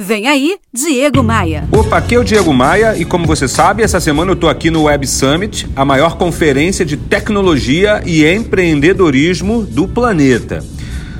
Vem aí, Diego Maia. Opa, aqui é o Diego Maia e como você sabe, essa semana eu tô aqui no Web Summit, a maior conferência de tecnologia e empreendedorismo do planeta.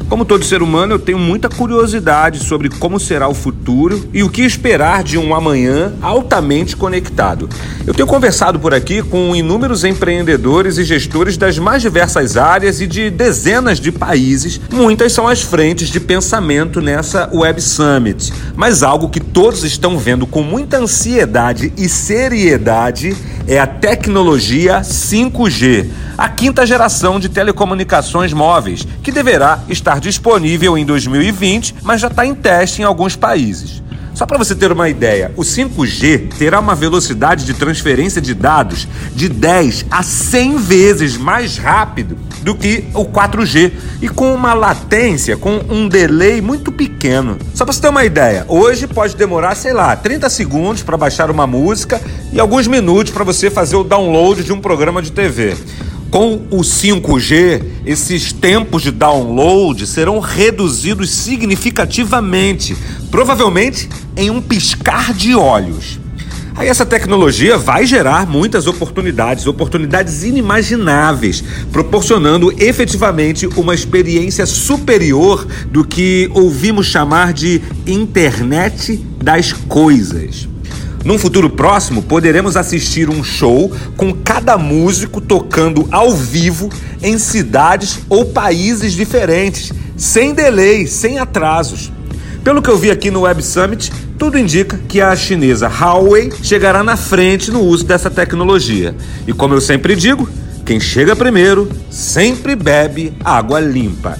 Como todo ser humano, eu tenho muita curiosidade sobre como será o futuro e o que esperar de um amanhã altamente conectado. Eu tenho conversado por aqui com inúmeros empreendedores e gestores das mais diversas áreas e de dezenas de países. Muitas são as frentes de pensamento nessa Web Summit, mas algo que todos estão vendo com muita ansiedade e seriedade é a tecnologia 5G, a quinta geração de telecomunicações móveis, que deverá estar disponível em 2020, mas já está em teste em alguns países. Só para você ter uma ideia, o 5G terá uma velocidade de transferência de dados de 10 a 100 vezes mais rápido do que o 4G e com uma latência, com um delay muito pequeno. Só para você ter uma ideia, hoje pode demorar, sei lá, 30 segundos para baixar uma música e alguns minutos para você fazer o download de um programa de TV. Com o 5G, esses tempos de download serão reduzidos significativamente, provavelmente em um piscar de olhos. Aí essa tecnologia vai gerar muitas oportunidades, oportunidades inimagináveis, proporcionando efetivamente uma experiência superior do que ouvimos chamar de internet das coisas. Num futuro próximo, poderemos assistir um show com cada músico tocando ao vivo em cidades ou países diferentes, sem delay, sem atrasos. Pelo que eu vi aqui no Web Summit, tudo indica que a chinesa Huawei chegará na frente no uso dessa tecnologia. E como eu sempre digo, quem chega primeiro sempre bebe água limpa.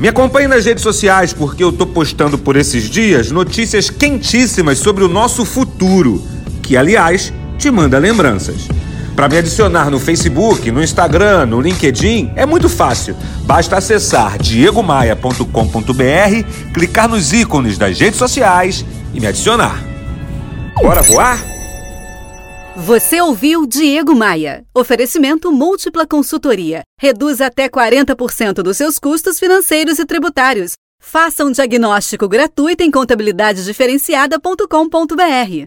Me acompanhe nas redes sociais porque eu tô postando por esses dias notícias quentíssimas sobre o nosso futuro, que aliás te manda lembranças. Para me adicionar no Facebook, no Instagram, no LinkedIn, é muito fácil. Basta acessar diegomaia.com.br, clicar nos ícones das redes sociais e me adicionar. Bora voar? Você ouviu Diego Maia. Oferecimento múltipla consultoria. Reduz até 40% dos seus custos financeiros e tributários. Faça um diagnóstico gratuito em contabilidadediferenciada.com.br.